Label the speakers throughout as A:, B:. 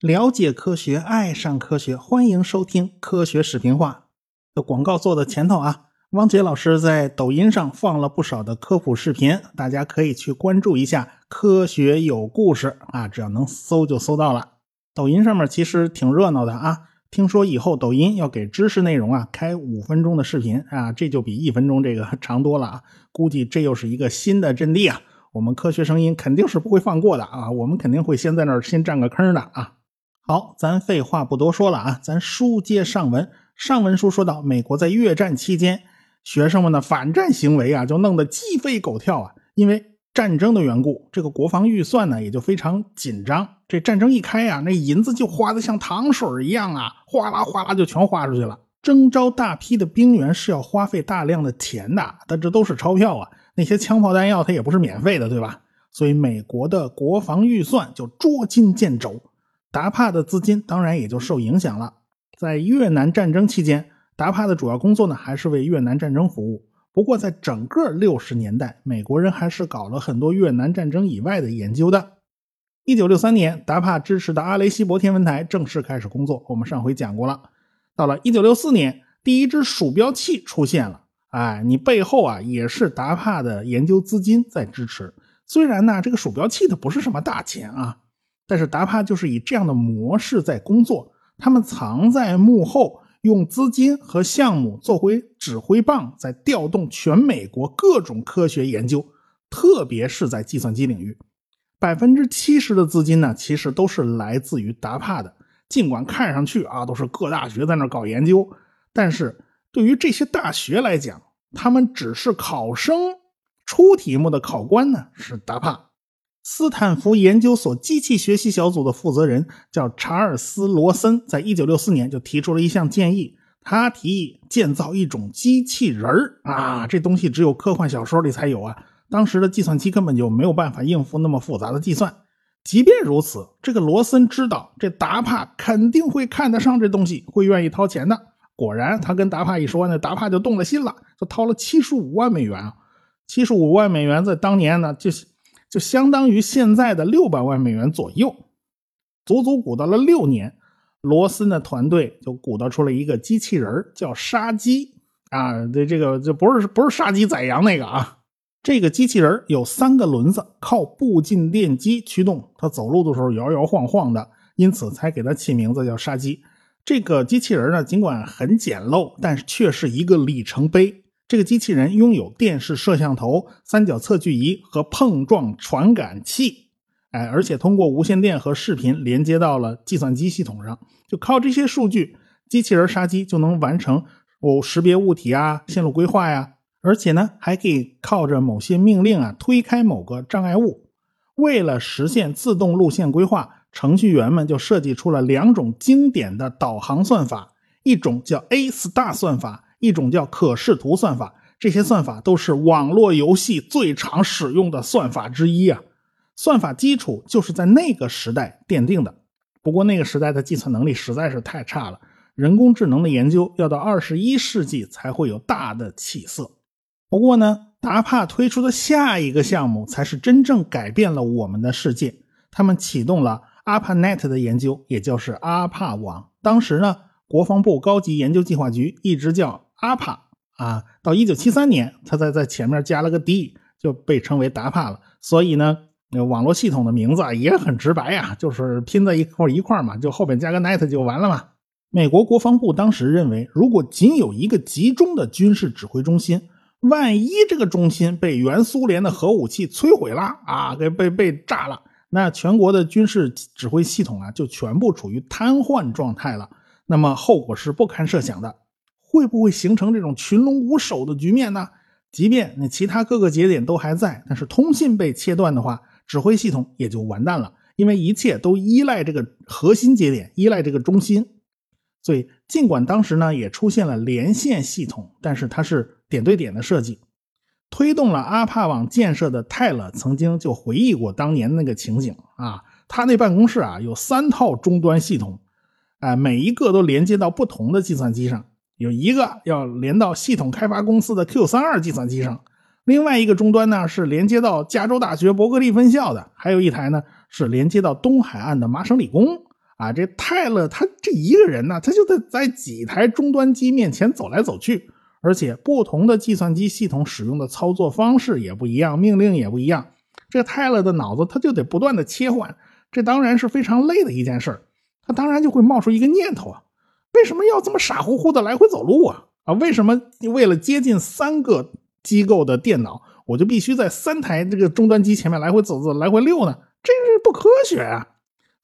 A: 了解科学，爱上科学，欢迎收听《科学视频化》。这广告做的前头啊，汪杰老师在抖音上放了不少的科普视频，大家可以去关注一下“科学有故事”啊，只要能搜就搜到了。抖音上面其实挺热闹的啊，听说以后抖音要给知识内容啊开五分钟的视频啊，这就比一分钟这个长多了啊，估计这又是一个新的阵地啊。我们科学声音肯定是不会放过的啊，我们肯定会先在那儿先占个坑的啊。好，咱废话不多说了啊，咱书接上文。上文书说到，美国在越战期间，学生们的反战行为啊，就弄得鸡飞狗跳啊。因为战争的缘故，这个国防预算呢也就非常紧张。这战争一开呀，那银子就花的像糖水一样啊，哗啦哗啦就全花出去了。征召大批的兵员是要花费大量的钱的，但这都是钞票啊。那些枪炮弹药它也不是免费的，对吧？所以美国的国防预算就捉襟见肘。达帕的资金当然也就受影响了。在越南战争期间，达帕的主要工作呢还是为越南战争服务。不过，在整个六十年代，美国人还是搞了很多越南战争以外的研究的。一九六三年，达帕支持的阿雷西博天文台正式开始工作。我们上回讲过了。到了一九六四年，第一只鼠标器出现了。哎，你背后啊也是达帕的研究资金在支持。虽然呢，这个鼠标器它不是什么大钱啊。但是达帕就是以这样的模式在工作，他们藏在幕后，用资金和项目作为指挥棒，在调动全美国各种科学研究，特别是在计算机领域，百分之七十的资金呢，其实都是来自于达帕的。尽管看上去啊，都是各大学在那搞研究，但是对于这些大学来讲，他们只是考生出题目的考官呢，是达帕。斯坦福研究所机器学习小组的负责人叫查尔斯·罗森，在一九六四年就提出了一项建议。他提议建造一种机器人儿啊，这东西只有科幻小说里才有啊。当时的计算机根本就没有办法应付那么复杂的计算。即便如此，这个罗森知道这达帕肯定会看得上这东西，会愿意掏钱的。果然，他跟达帕一说，那达帕就动了心了，就掏了七十五万美元啊。七十五万美元在当年呢，就是。就相当于现在的六百万美元左右，足足鼓捣了六年，罗森的团队就鼓捣出了一个机器人叫杀鸡啊，这这个这不是不是杀鸡宰羊那个啊，这个机器人有三个轮子，靠步进电机驱动，它走路的时候摇摇晃晃的，因此才给它起名字叫杀鸡。这个机器人呢，尽管很简陋，但是却是一个里程碑。这个机器人拥有电视摄像头、三角测距仪和碰撞传感器，哎，而且通过无线电和视频连接到了计算机系统上。就靠这些数据，机器人杀鸡就能完成哦识别物体啊、线路规划呀，而且呢还可以靠着某些命令啊推开某个障碍物。为了实现自动路线规划，程序员们就设计出了两种经典的导航算法，一种叫 A star 算法。一种叫可视图算法，这些算法都是网络游戏最常使用的算法之一啊。算法基础就是在那个时代奠定的，不过那个时代的计算能力实在是太差了，人工智能的研究要到二十一世纪才会有大的起色。不过呢，达帕推出的下一个项目才是真正改变了我们的世界，他们启动了阿帕 net 的研究，也就是阿帕网。当时呢，国防部高级研究计划局一直叫。阿帕啊，到一九七三年，他在在前面加了个 D，就被称为达帕了。所以呢，那网络系统的名字啊也很直白呀，就是拼在一块一块嘛，就后边加个 net 就完了嘛。美国国防部当时认为，如果仅有一个集中的军事指挥中心，万一这个中心被原苏联的核武器摧毁了啊，给被被炸了，那全国的军事指挥系统啊就全部处于瘫痪状态了，那么后果是不堪设想的。会不会形成这种群龙无首的局面呢？即便那其他各个节点都还在，但是通信被切断的话，指挥系统也就完蛋了，因为一切都依赖这个核心节点，依赖这个中心。所以，尽管当时呢也出现了连线系统，但是它是点对点的设计。推动了阿帕网建设的泰勒曾经就回忆过当年那个情景啊，他那办公室啊有三套终端系统，哎，每一个都连接到不同的计算机上。有一个要连到系统开发公司的 Q 三二计算机上，另外一个终端呢是连接到加州大学伯克利分校的，还有一台呢是连接到东海岸的麻省理工。啊，这泰勒他这一个人呢，他就得在几台终端机面前走来走去，而且不同的计算机系统使用的操作方式也不一样，命令也不一样。这泰勒的脑子他就得不断的切换，这当然是非常累的一件事他当然就会冒出一个念头啊，为什么要这么傻乎乎的来回走路啊？啊，为什么为了接近三个机构的电脑，我就必须在三台这个终端机前面来回走走，来回溜呢？这是不科学啊！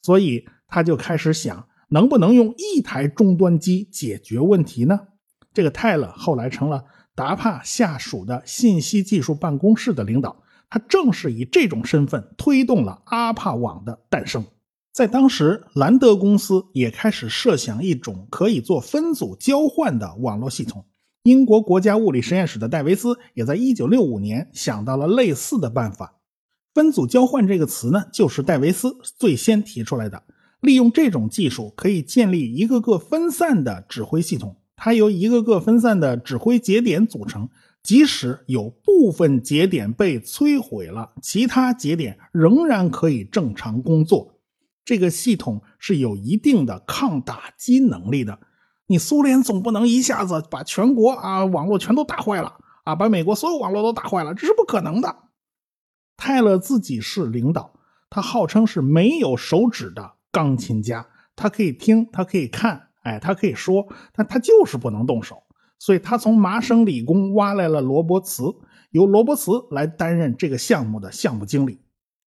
A: 所以。他就开始想，能不能用一台终端机解决问题呢？这个泰勒后来成了达帕下属的信息技术办公室的领导，他正是以这种身份推动了阿帕网的诞生。在当时，兰德公司也开始设想一种可以做分组交换的网络系统。英国国家物理实验室的戴维斯也在1965年想到了类似的办法。分组交换这个词呢，就是戴维斯最先提出来的。利用这种技术，可以建立一个个分散的指挥系统。它由一个个分散的指挥节点组成，即使有部分节点被摧毁了，其他节点仍然可以正常工作。这个系统是有一定的抗打击能力的。你苏联总不能一下子把全国啊网络全都打坏了啊，把美国所有网络都打坏了，这是不可能的。泰勒自己是领导，他号称是没有手指的。钢琴家，他可以听，他可以看，哎，他可以说，但他就是不能动手。所以他从麻省理工挖来了罗伯茨，由罗伯茨来担任这个项目的项目经理。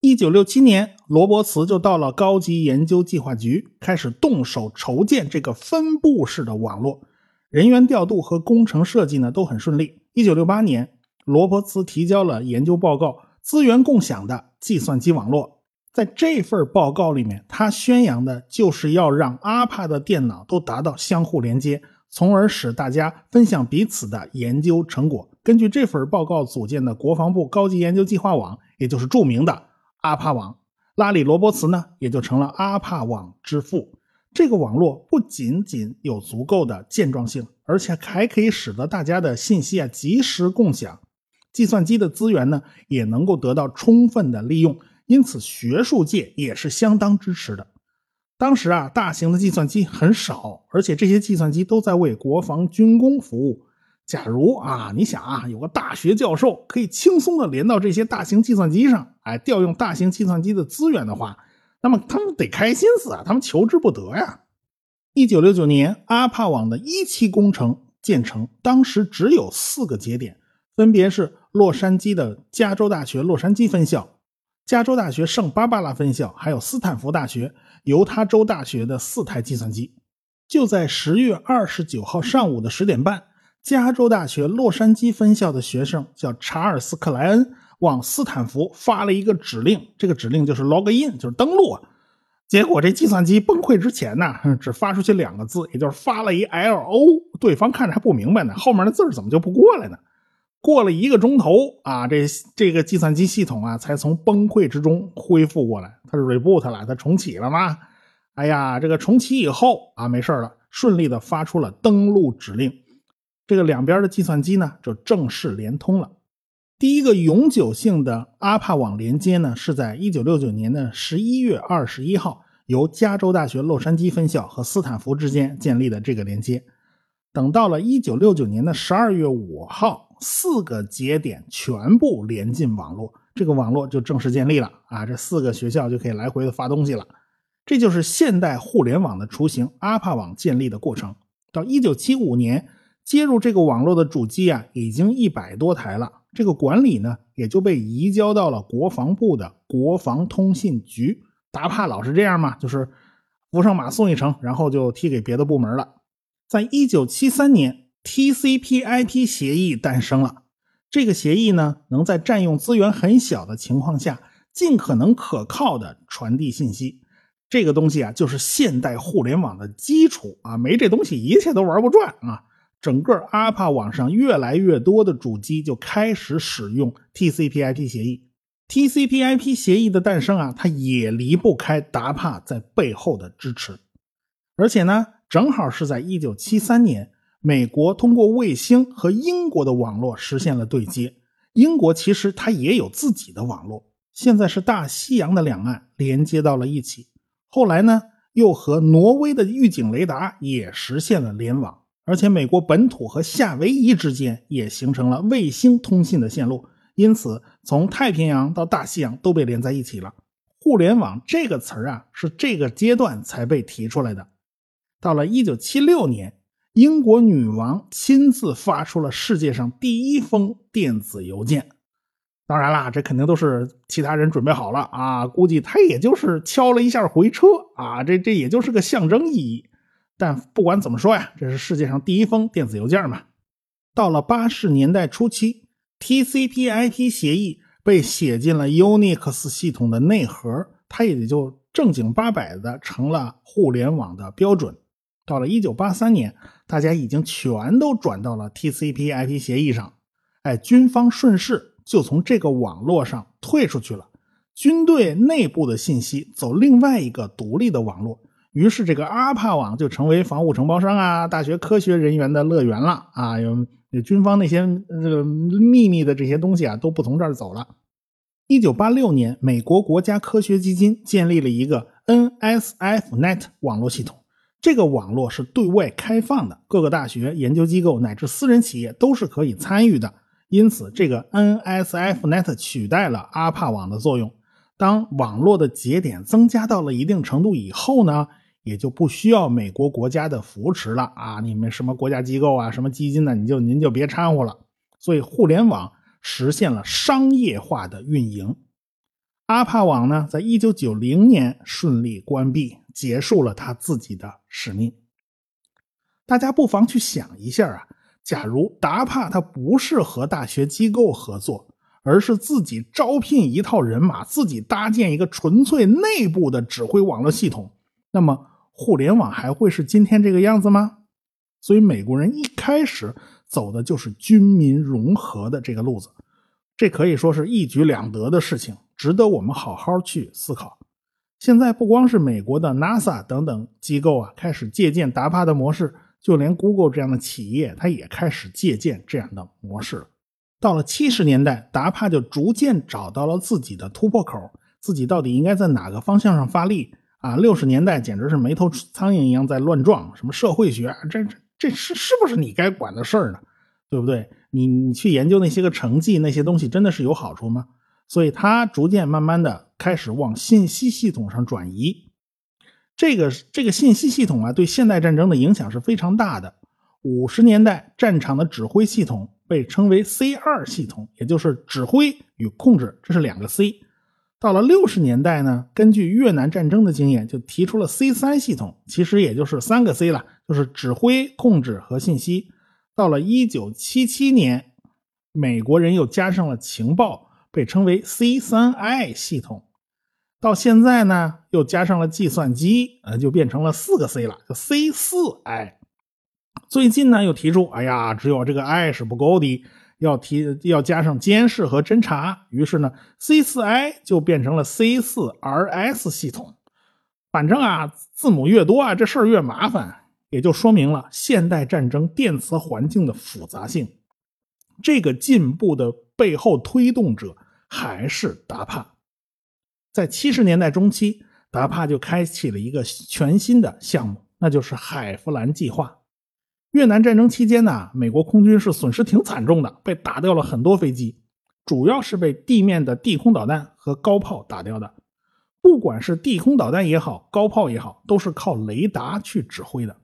A: 一九六七年，罗伯茨就到了高级研究计划局，开始动手筹建这个分布式的网络。人员调度和工程设计呢都很顺利。一九六八年，罗伯茨提交了研究报告《资源共享的计算机网络》。在这份报告里面，他宣扬的就是要让阿帕的电脑都达到相互连接，从而使大家分享彼此的研究成果。根据这份报告组建的国防部高级研究计划网，也就是著名的阿帕网，拉里·罗伯茨呢也就成了阿帕网之父。这个网络不仅仅有足够的健壮性，而且还可以使得大家的信息啊及时共享，计算机的资源呢也能够得到充分的利用。因此，学术界也是相当支持的。当时啊，大型的计算机很少，而且这些计算机都在为国防军工服务。假如啊，你想啊，有个大学教授可以轻松的连到这些大型计算机上，哎，调用大型计算机的资源的话，那么他们得开心死啊，他们求之不得呀。一九六九年，阿帕网的一期工程建成，当时只有四个节点，分别是洛杉矶的加州大学洛杉矶分校。加州大学圣巴巴拉分校，还有斯坦福大学、犹他州大学的四台计算机，就在十月二十九号上午的十点半，加州大学洛杉矶分校的学生叫查尔斯·克莱恩，往斯坦福发了一个指令，这个指令就是 log in，就是登录啊。结果这计算机崩溃之前呢，只发出去两个字，也就是发了一 L O，对方看着还不明白呢，后面的字怎么就不过来呢？过了一个钟头啊，这这个计算机系统啊，才从崩溃之中恢复过来。它是 reboot 了，它重启了吗？哎呀，这个重启以后啊，没事了，顺利的发出了登录指令。这个两边的计算机呢，就正式连通了。第一个永久性的阿帕网连接呢，是在一九六九年的十一月二十一号，由加州大学洛杉矶分校和斯坦福之间建立的这个连接。等到了一九六九年的十二月五号。四个节点全部连进网络，这个网络就正式建立了啊！这四个学校就可以来回的发东西了。这就是现代互联网的雏形——阿帕网建立的过程。到一九七五年，接入这个网络的主机啊，已经一百多台了。这个管理呢，也就被移交到了国防部的国防通信局。达帕老是这样嘛，就是扶上马送一程，然后就踢给别的部门了。在一九七三年。TCP/IP 协议诞生了。这个协议呢，能在占用资源很小的情况下，尽可能可靠的传递信息。这个东西啊，就是现代互联网的基础啊！没这东西，一切都玩不转啊！整个阿帕网上越来越多的主机就开始使用 TCP/IP 协议。TCP/IP 协议的诞生啊，它也离不开达帕在背后的支持。而且呢，正好是在一九七三年。美国通过卫星和英国的网络实现了对接，英国其实它也有自己的网络，现在是大西洋的两岸连接到了一起。后来呢，又和挪威的预警雷达也实现了联网，而且美国本土和夏威夷之间也形成了卫星通信的线路，因此从太平洋到大西洋都被连在一起了。互联网这个词儿啊，是这个阶段才被提出来的。到了一九七六年。英国女王亲自发出了世界上第一封电子邮件，当然啦，这肯定都是其他人准备好了啊，估计他也就是敲了一下回车啊，这这也就是个象征意义。但不管怎么说呀，这是世界上第一封电子邮件嘛。到了八十年代初期，TCP/IP 协议被写进了 Unix 系统的内核，它也就正经八百的成了互联网的标准。到了一九八三年，大家已经全都转到了 TCP/IP 协议上，哎，军方顺势就从这个网络上退出去了，军队内部的信息走另外一个独立的网络，于是这个阿帕网就成为防务承包商啊、大学科学人员的乐园了啊，有有军方那些这个秘密的这些东西啊，都不从这儿走了。一九八六年，美国国家科学基金建立了一个 NSFNet 网络系统。这个网络是对外开放的，各个大学、研究机构乃至私人企业都是可以参与的。因此，这个 NSFNet 取代了阿帕网的作用。当网络的节点增加到了一定程度以后呢，也就不需要美国国家的扶持了啊！你们什么国家机构啊、什么基金呢，你就您就别掺和了。所以，互联网实现了商业化的运营。阿帕网呢，在一九九零年顺利关闭。结束了他自己的使命。大家不妨去想一下啊，假如达帕他不是和大学机构合作，而是自己招聘一套人马，自己搭建一个纯粹内部的指挥网络系统，那么互联网还会是今天这个样子吗？所以美国人一开始走的就是军民融合的这个路子，这可以说是一举两得的事情，值得我们好好去思考。现在不光是美国的 NASA 等等机构啊，开始借鉴达帕的模式，就连 Google 这样的企业，它也开始借鉴这样的模式了。到了七十年代，达帕就逐渐找到了自己的突破口，自己到底应该在哪个方向上发力啊？六十年代简直是没头苍蝇一样在乱撞，什么社会学，这这这是是不是你该管的事儿呢？对不对？你你去研究那些个成绩那些东西，真的是有好处吗？所以，他逐渐慢慢的开始往信息系统上转移。这个这个信息系统啊，对现代战争的影响是非常大的。五十年代战场的指挥系统被称为 C 二系统，也就是指挥与控制，这是两个 C。到了六十年代呢，根据越南战争的经验，就提出了 C 三系统，其实也就是三个 C 了，就是指挥、控制和信息。到了一九七七年，美国人又加上了情报。被称为 C3I 系统，到现在呢，又加上了计算机，呃，就变成了四个 C 了，叫 C4I。最近呢，又提出，哎呀，只有这个 I 是不够的，要提要加上监视和侦查。于是呢，C4I 就变成了 C4RS 系统。反正啊，字母越多啊，这事儿越麻烦，也就说明了现代战争电磁环境的复杂性。这个进步的背后推动者。还是达帕，在七十年代中期，达帕就开启了一个全新的项目，那就是海弗兰计划。越南战争期间呢，美国空军是损失挺惨重的，被打掉了很多飞机，主要是被地面的地空导弹和高炮打掉的。不管是地空导弹也好，高炮也好，都是靠雷达去指挥的。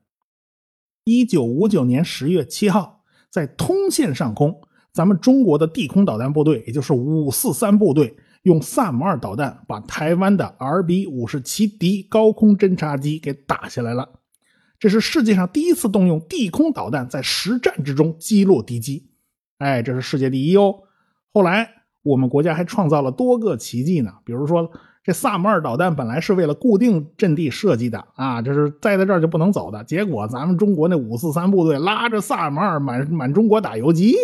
A: 一九五九年十月七号，在通县上空。咱们中国的地空导弹部队，也就是五四三部队，用萨姆二导弹把台湾的 RB 五十七 D 高空侦察机给打下来了。这是世界上第一次动用地空导弹在实战之中击落敌机，哎，这是世界第一哦。后来我们国家还创造了多个奇迹呢，比如说这萨姆二导弹本来是为了固定阵地设计的啊，这是栽在这儿就不能走的。结果咱们中国那五四三部队拉着萨姆二满满中国打游击。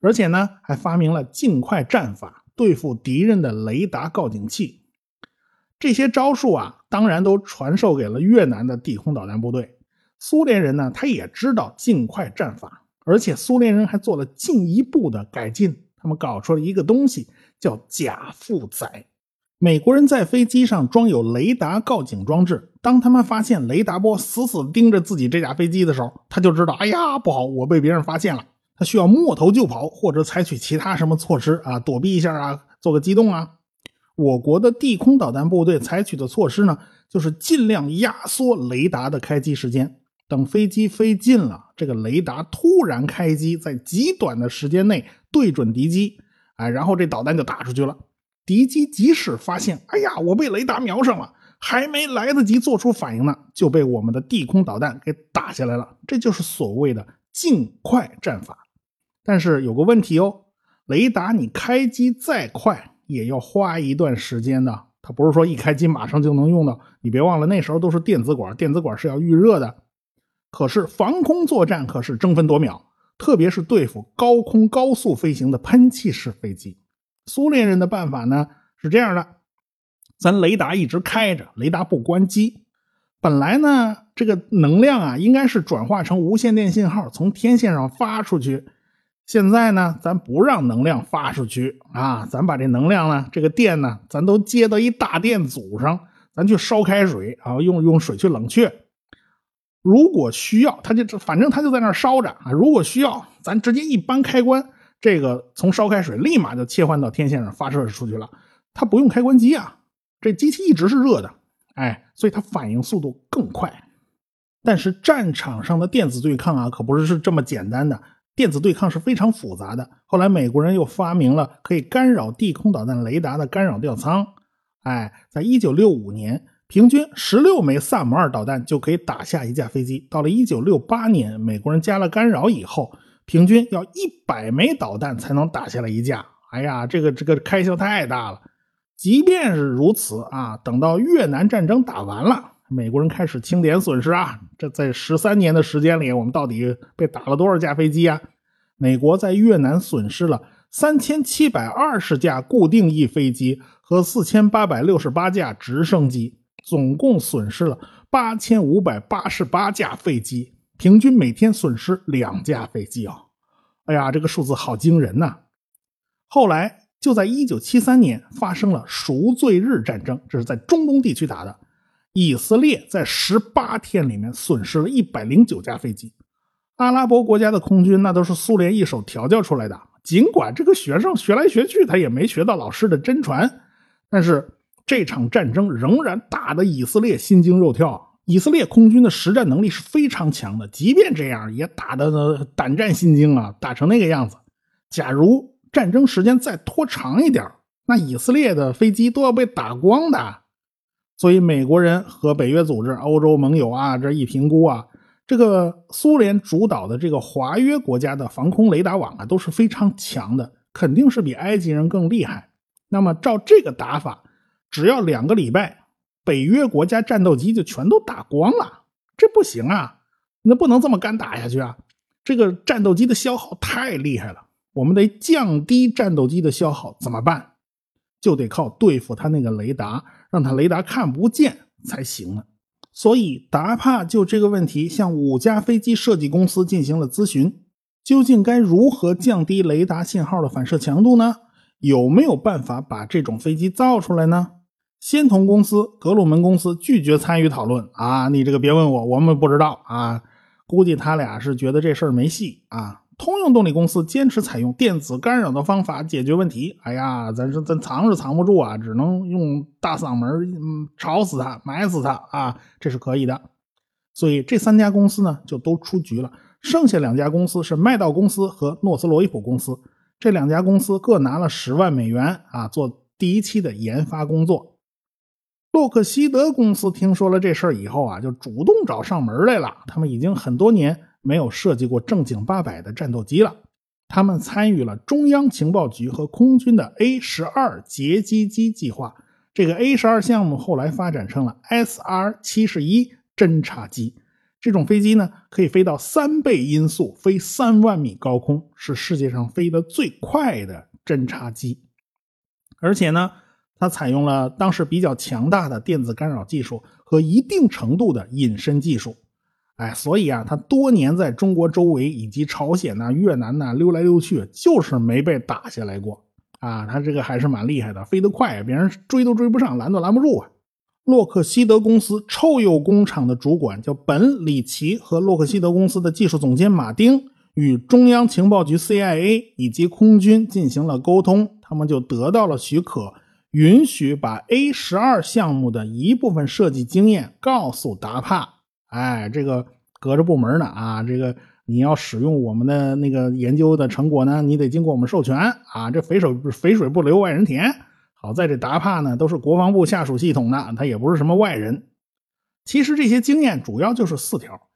A: 而且呢，还发明了尽快战法，对付敌人的雷达告警器。这些招数啊，当然都传授给了越南的地空导弹部队。苏联人呢，他也知道尽快战法，而且苏联人还做了进一步的改进他们搞出了一个东西叫假负载。美国人在飞机上装有雷达告警装置，当他们发现雷达波死死盯着自己这架飞机的时候，他就知道，哎呀，不好，我被别人发现了。他需要摸头就跑，或者采取其他什么措施啊，躲避一下啊，做个机动啊。我国的地空导弹部队采取的措施呢，就是尽量压缩雷达的开机时间，等飞机飞近了，这个雷达突然开机，在极短的时间内对准敌机，哎，然后这导弹就打出去了。敌机即使发现，哎呀，我被雷达瞄上了，还没来得及做出反应呢，就被我们的地空导弹给打下来了。这就是所谓的尽快战法。但是有个问题哦，雷达你开机再快，也要花一段时间的。它不是说一开机马上就能用到。你别忘了，那时候都是电子管，电子管是要预热的。可是防空作战可是争分夺秒，特别是对付高空高速飞行的喷气式飞机。苏联人的办法呢是这样的：咱雷达一直开着，雷达不关机。本来呢，这个能量啊，应该是转化成无线电信号，从天线上发出去。现在呢，咱不让能量发出去啊，咱把这能量呢，这个电呢，咱都接到一大电阻上，咱去烧开水啊，用用水去冷却。如果需要，它就反正它就在那烧着啊。如果需要，咱直接一扳开关，这个从烧开水立马就切换到天线上发射出去了，它不用开关机啊，这机器一直是热的，哎，所以它反应速度更快。但是战场上的电子对抗啊，可不是是这么简单的。电子对抗是非常复杂的。后来美国人又发明了可以干扰地空导弹雷达的干扰吊舱。哎，在一九六五年，平均十六枚萨姆二导弹就可以打下一架飞机。到了一九六八年，美国人加了干扰以后，平均要一百枚导弹才能打下来一架。哎呀，这个这个开销太大了。即便是如此啊，等到越南战争打完了。美国人开始清点损失啊！这在十三年的时间里，我们到底被打了多少架飞机啊？美国在越南损失了三千七百二十架固定翼飞机和四千八百六十八架直升机，总共损失了八千五百八十八架飞机，平均每天损失两架飞机啊！哎呀，这个数字好惊人呐！后来就在一九七三年发生了赎罪日战争，这是在中东地区打的。以色列在十八天里面损失了一百零九架飞机，阿拉伯国家的空军那都是苏联一手调教出来的。尽管这个学生学来学去，他也没学到老师的真传，但是这场战争仍然打得以色列心惊肉跳。以色列空军的实战能力是非常强的，即便这样也打得胆战心惊啊，打成那个样子。假如战争时间再拖长一点，那以色列的飞机都要被打光的。所以美国人和北约组织、欧洲盟友啊，这一评估啊，这个苏联主导的这个华约国家的防空雷达网啊，都是非常强的，肯定是比埃及人更厉害。那么照这个打法，只要两个礼拜，北约国家战斗机就全都打光了。这不行啊，那不能这么干打下去啊！这个战斗机的消耗太厉害了，我们得降低战斗机的消耗，怎么办？就得靠对付它那个雷达。让他雷达看不见才行呢，所以达帕就这个问题向五家飞机设计公司进行了咨询，究竟该如何降低雷达信号的反射强度呢？有没有办法把这种飞机造出来呢？仙童公司、格鲁门公司拒绝参与讨论啊！你这个别问我，我们不知道啊，估计他俩是觉得这事儿没戏啊。通用动力公司坚持采用电子干扰的方法解决问题。哎呀，咱说咱藏是藏不住啊，只能用大嗓门嗯，吵死他，埋死他啊，这是可以的。所以这三家公司呢，就都出局了。剩下两家公司是麦道公司和诺斯罗伊普公司。这两家公司各拿了十万美元啊，做第一期的研发工作。洛克希德公司听说了这事儿以后啊，就主动找上门来了。他们已经很多年。没有设计过正经八百的战斗机了。他们参与了中央情报局和空军的 A 十二截击机计划。这个 A 十二项目后来发展成了 SR 七十一侦察机。这种飞机呢，可以飞到三倍音速，飞三万米高空，是世界上飞得最快的侦察机。而且呢，它采用了当时比较强大的电子干扰技术和一定程度的隐身技术。哎，所以啊，他多年在中国周围以及朝鲜呐、越南呐溜来溜去，就是没被打下来过啊。他这个还是蛮厉害的，飞得快，别人追都追不上，拦都拦不住啊。洛克希德公司臭鼬工厂的主管叫本·里奇和洛克希德公司的技术总监马丁与中央情报局 CIA 以及空军进行了沟通，他们就得到了许可，允许把 A 十二项目的一部分设计经验告诉达帕。哎，这个隔着部门呢啊，这个你要使用我们的那个研究的成果呢，你得经过我们授权啊，这肥水肥水不流外人田。好在这达帕呢，都是国防部下属系统的，他也不是什么外人。其实这些经验主要就是四条：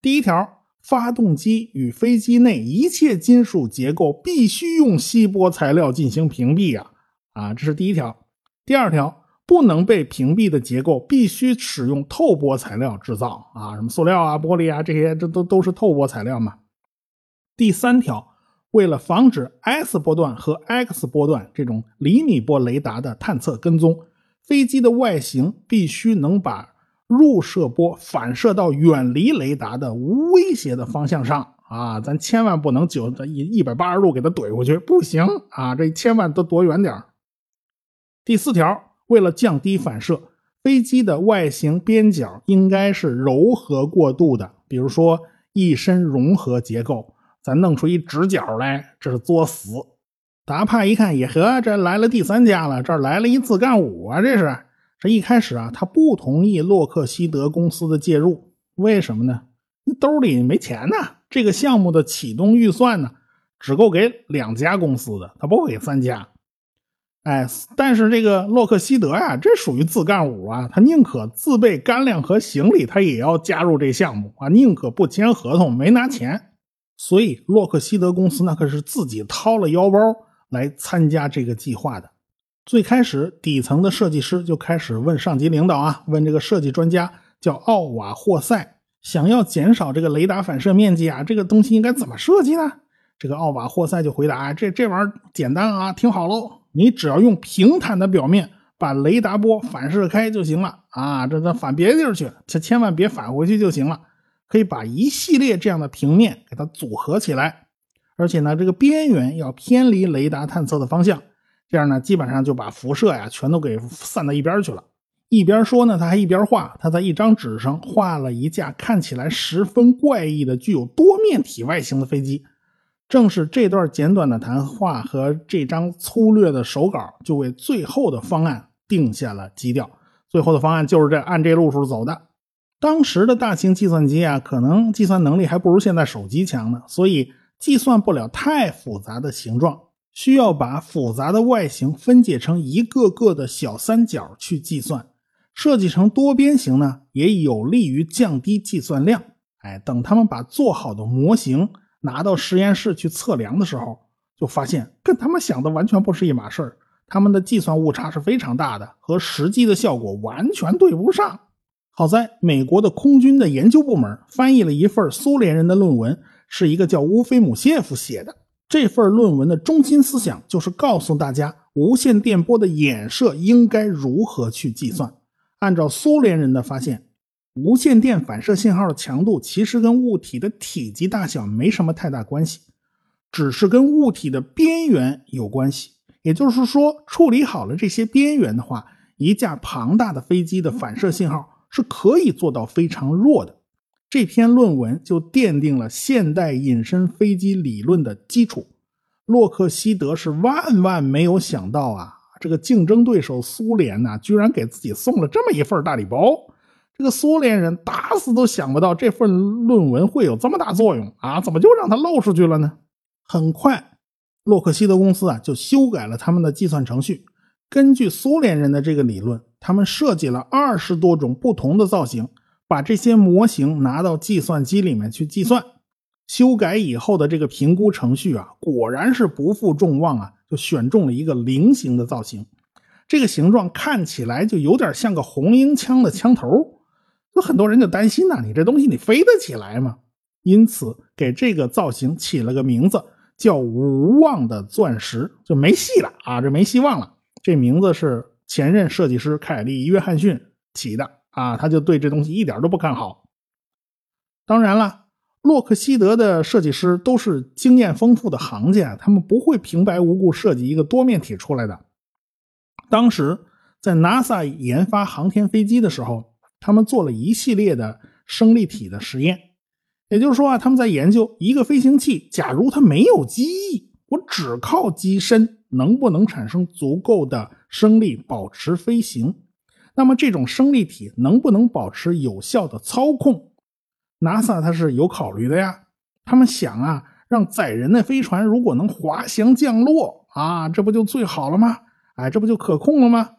A: 第一条，发动机与飞机内一切金属结构必须用锡箔材料进行屏蔽呀，啊，这是第一条。第二条，不能被屏蔽的结构必须使用透波材料制造啊，什么塑料啊、玻璃啊这些，这都都是透波材料嘛。第三条。为了防止 S 波段和 X 波段这种厘米波雷达的探测跟踪，飞机的外形必须能把入射波反射到远离雷达的无威胁的方向上啊！咱千万不能九一一百八十度给它怼过去，不行啊！这千万都躲远点第四条，为了降低反射，飞机的外形边角应该是柔和过渡的，比如说一身融合结构。咱弄出一直角来，这是作死。达帕一看，也呵，这来了第三家了，这来了一自干五啊！这是这一开始啊，他不同意洛克希德公司的介入，为什么呢？兜里没钱呢。这个项目的启动预算呢，只够给两家公司的，他不会给三家。哎，但是这个洛克希德呀，这属于自干五啊，他宁可自备干粮和行李，他也要加入这项目啊，宁可不签合同，没拿钱。所以，洛克希德公司那可是自己掏了腰包来参加这个计划的。最开始，底层的设计师就开始问上级领导啊，问这个设计专家叫奥瓦霍塞，想要减少这个雷达反射面积啊，这个东西应该怎么设计呢？这个奥瓦霍塞就回答：这这玩意儿简单啊，听好喽，你只要用平坦的表面把雷达波反射开就行了啊，这这反别的地儿去，千千万别返回去就行了。可以把一系列这样的平面给它组合起来，而且呢，这个边缘要偏离雷达探测的方向，这样呢，基本上就把辐射呀全都给散到一边去了。一边说呢，他还一边画，他在一张纸上画了一架看起来十分怪异的、具有多面体外形的飞机。正是这段简短的谈话和这张粗略的手稿，就为最后的方案定下了基调。最后的方案就是这按这路数走的。当时的大型计算机啊，可能计算能力还不如现在手机强呢，所以计算不了太复杂的形状，需要把复杂的外形分解成一个个的小三角去计算。设计成多边形呢，也有利于降低计算量。哎，等他们把做好的模型拿到实验室去测量的时候，就发现跟他们想的完全不是一码事儿，他们的计算误差是非常大的，和实际的效果完全对不上。好在美国的空军的研究部门翻译了一份苏联人的论文，是一个叫乌菲姆谢夫写的。这份论文的中心思想就是告诉大家，无线电波的衍射应该如何去计算。按照苏联人的发现，无线电反射信号的强度其实跟物体的体积大小没什么太大关系，只是跟物体的边缘有关系。也就是说，处理好了这些边缘的话，一架庞大的飞机的反射信号。是可以做到非常弱的。这篇论文就奠定了现代隐身飞机理论的基础。洛克希德是万万没有想到啊，这个竞争对手苏联呢，居然给自己送了这么一份大礼包。这个苏联人打死都想不到这份论文会有这么大作用啊！怎么就让他漏出去了呢？很快，洛克希德公司啊就修改了他们的计算程序。根据苏联人的这个理论，他们设计了二十多种不同的造型，把这些模型拿到计算机里面去计算。修改以后的这个评估程序啊，果然是不负众望啊，就选中了一个菱形的造型。这个形状看起来就有点像个红缨枪的枪头。有很多人就担心呐，你这东西你飞得起来吗？因此给这个造型起了个名字，叫“无望的钻石”，就没戏了啊，这没希望了。这名字是前任设计师凯利·约翰逊起的啊，他就对这东西一点都不看好。当然了，洛克希德的设计师都是经验丰富的行家，他们不会平白无故设计一个多面体出来的。当时在 NASA 研发航天飞机的时候，他们做了一系列的升力体的实验。也就是说啊，他们在研究一个飞行器，假如它没有机翼，我只靠机身，能不能产生足够的升力保持飞行？那么这种升力体能不能保持有效的操控？NASA 它是有考虑的呀。他们想啊，让载人的飞船如果能滑翔降落啊，这不就最好了吗？哎，这不就可控了吗？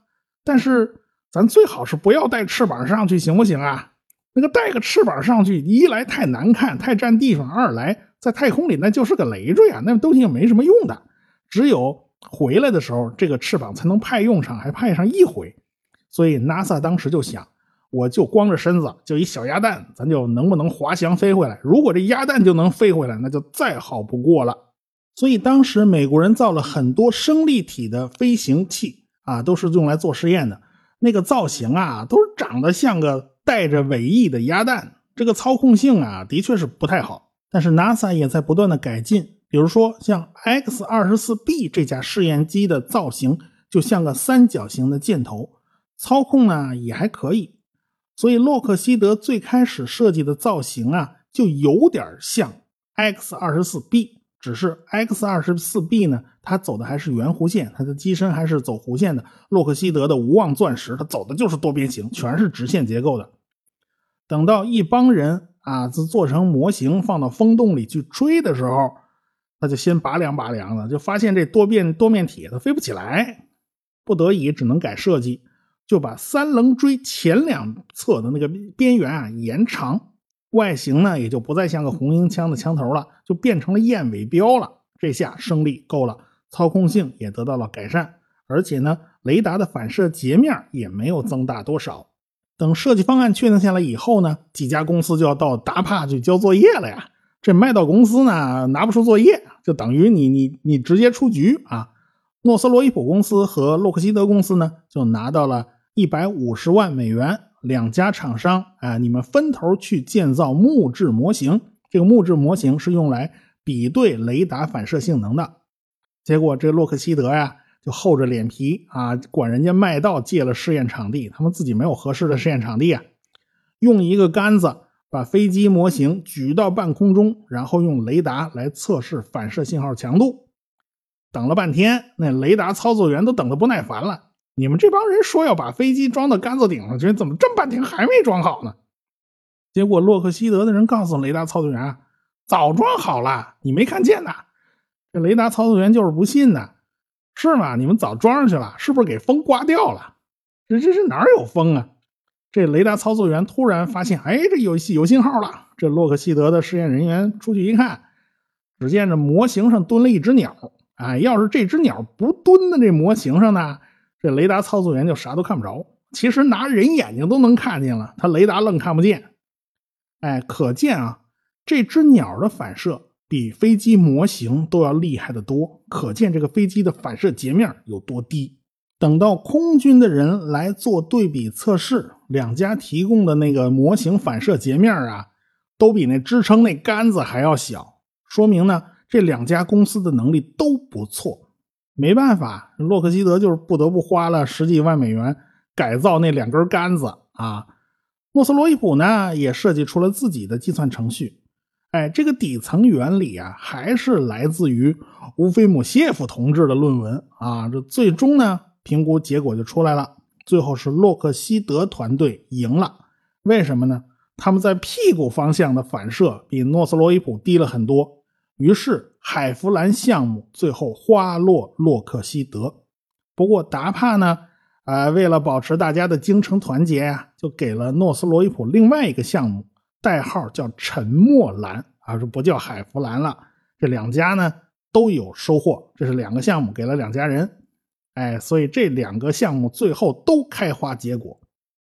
A: 但是咱最好是不要带翅膀上去，行不行啊？那个带个翅膀上去，一来太难看，太占地方；二来在太空里那就是个累赘啊，那东西也没什么用的。只有回来的时候，这个翅膀才能派用上，还派上一回。所以 NASA 当时就想，我就光着身子，就一小鸭蛋，咱就能不能滑翔飞回来？如果这鸭蛋就能飞回来，那就再好不过了。所以当时美国人造了很多升力体的飞行器啊，都是用来做实验的。那个造型啊，都长得像个。带着尾翼的鸭蛋，这个操控性啊，的确是不太好。但是 NASA 也在不断的改进，比如说像 X 二十四 B 这架试验机的造型就像个三角形的箭头，操控呢也还可以。所以洛克希德最开始设计的造型啊，就有点像 X 二十四 B，只是 X 二十四 B 呢，它走的还是圆弧线，它的机身还是走弧线的。洛克希德的无望钻石，它走的就是多边形，全是直线结构的。等到一帮人啊，做成模型放到风洞里去吹的时候，他就先拔凉拔凉的，就发现这多变多面体它飞不起来，不得已只能改设计，就把三棱锥前两侧的那个边缘啊延长，外形呢也就不再像个红缨枪的枪头了，就变成了燕尾标了。这下升力够了，操控性也得到了改善，而且呢，雷达的反射截面也没有增大多少。等设计方案确定下来以后呢，几家公司就要到达帕去交作业了呀。这麦道公司呢拿不出作业，就等于你你你直接出局啊。诺斯罗伊普公司和洛克希德公司呢就拿到了一百五十万美元，两家厂商啊，你们分头去建造木质模型。这个木质模型是用来比对雷达反射性能的。结果这洛克希德呀。就厚着脸皮啊，管人家麦道借了试验场地，他们自己没有合适的试验场地啊，用一个杆子把飞机模型举到半空中，然后用雷达来测试反射信号强度。等了半天，那雷达操作员都等得不耐烦了。你们这帮人说要把飞机装到杆子顶上去，怎么这么半天还没装好呢？结果洛克希德的人告诉雷达操作员，早装好了，你没看见呐？这雷达操作员就是不信呢。是吗？你们早装上去了，是不是给风刮掉了？这这这哪有风啊？这雷达操作员突然发现，哎，这有有信号了。这洛克希德的试验人员出去一看，只见这模型上蹲了一只鸟。哎，要是这只鸟不蹲在这模型上呢，这雷达操作员就啥都看不着。其实拿人眼睛都能看见了，他雷达愣看不见。哎，可见啊，这只鸟的反射。比飞机模型都要厉害的多，可见这个飞机的反射截面有多低。等到空军的人来做对比测试，两家提供的那个模型反射截面啊，都比那支撑那杆子还要小，说明呢这两家公司的能力都不错。没办法，洛克希德就是不得不花了十几万美元改造那两根杆子啊。诺斯罗伊普呢也设计出了自己的计算程序。哎，这个底层原理啊，还是来自于乌菲姆谢夫同志的论文啊。这最终呢，评估结果就出来了，最后是洛克希德团队赢了。为什么呢？他们在屁股方向的反射比诺斯罗伊普低了很多，于是海弗兰项目最后花落洛克希德。不过达帕呢，啊，为了保持大家的精诚团结啊，就给了诺斯罗伊普另外一个项目。代号叫沉默蓝啊，这不叫海弗兰了。这两家呢都有收获，这是两个项目给了两家人，哎，所以这两个项目最后都开花结果。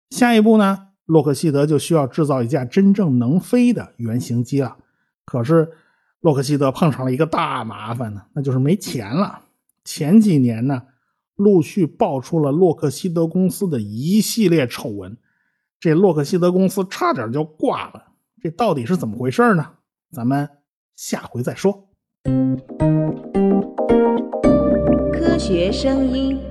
A: 下一步呢，洛克希德就需要制造一架真正能飞的原型机了。可是洛克希德碰上了一个大麻烦呢，那就是没钱了。前几年呢，陆续爆出了洛克希德公司的一系列丑闻。这洛克希德公司差点就挂了，这到底是怎么回事呢？咱们下回再说。
B: 科学声音。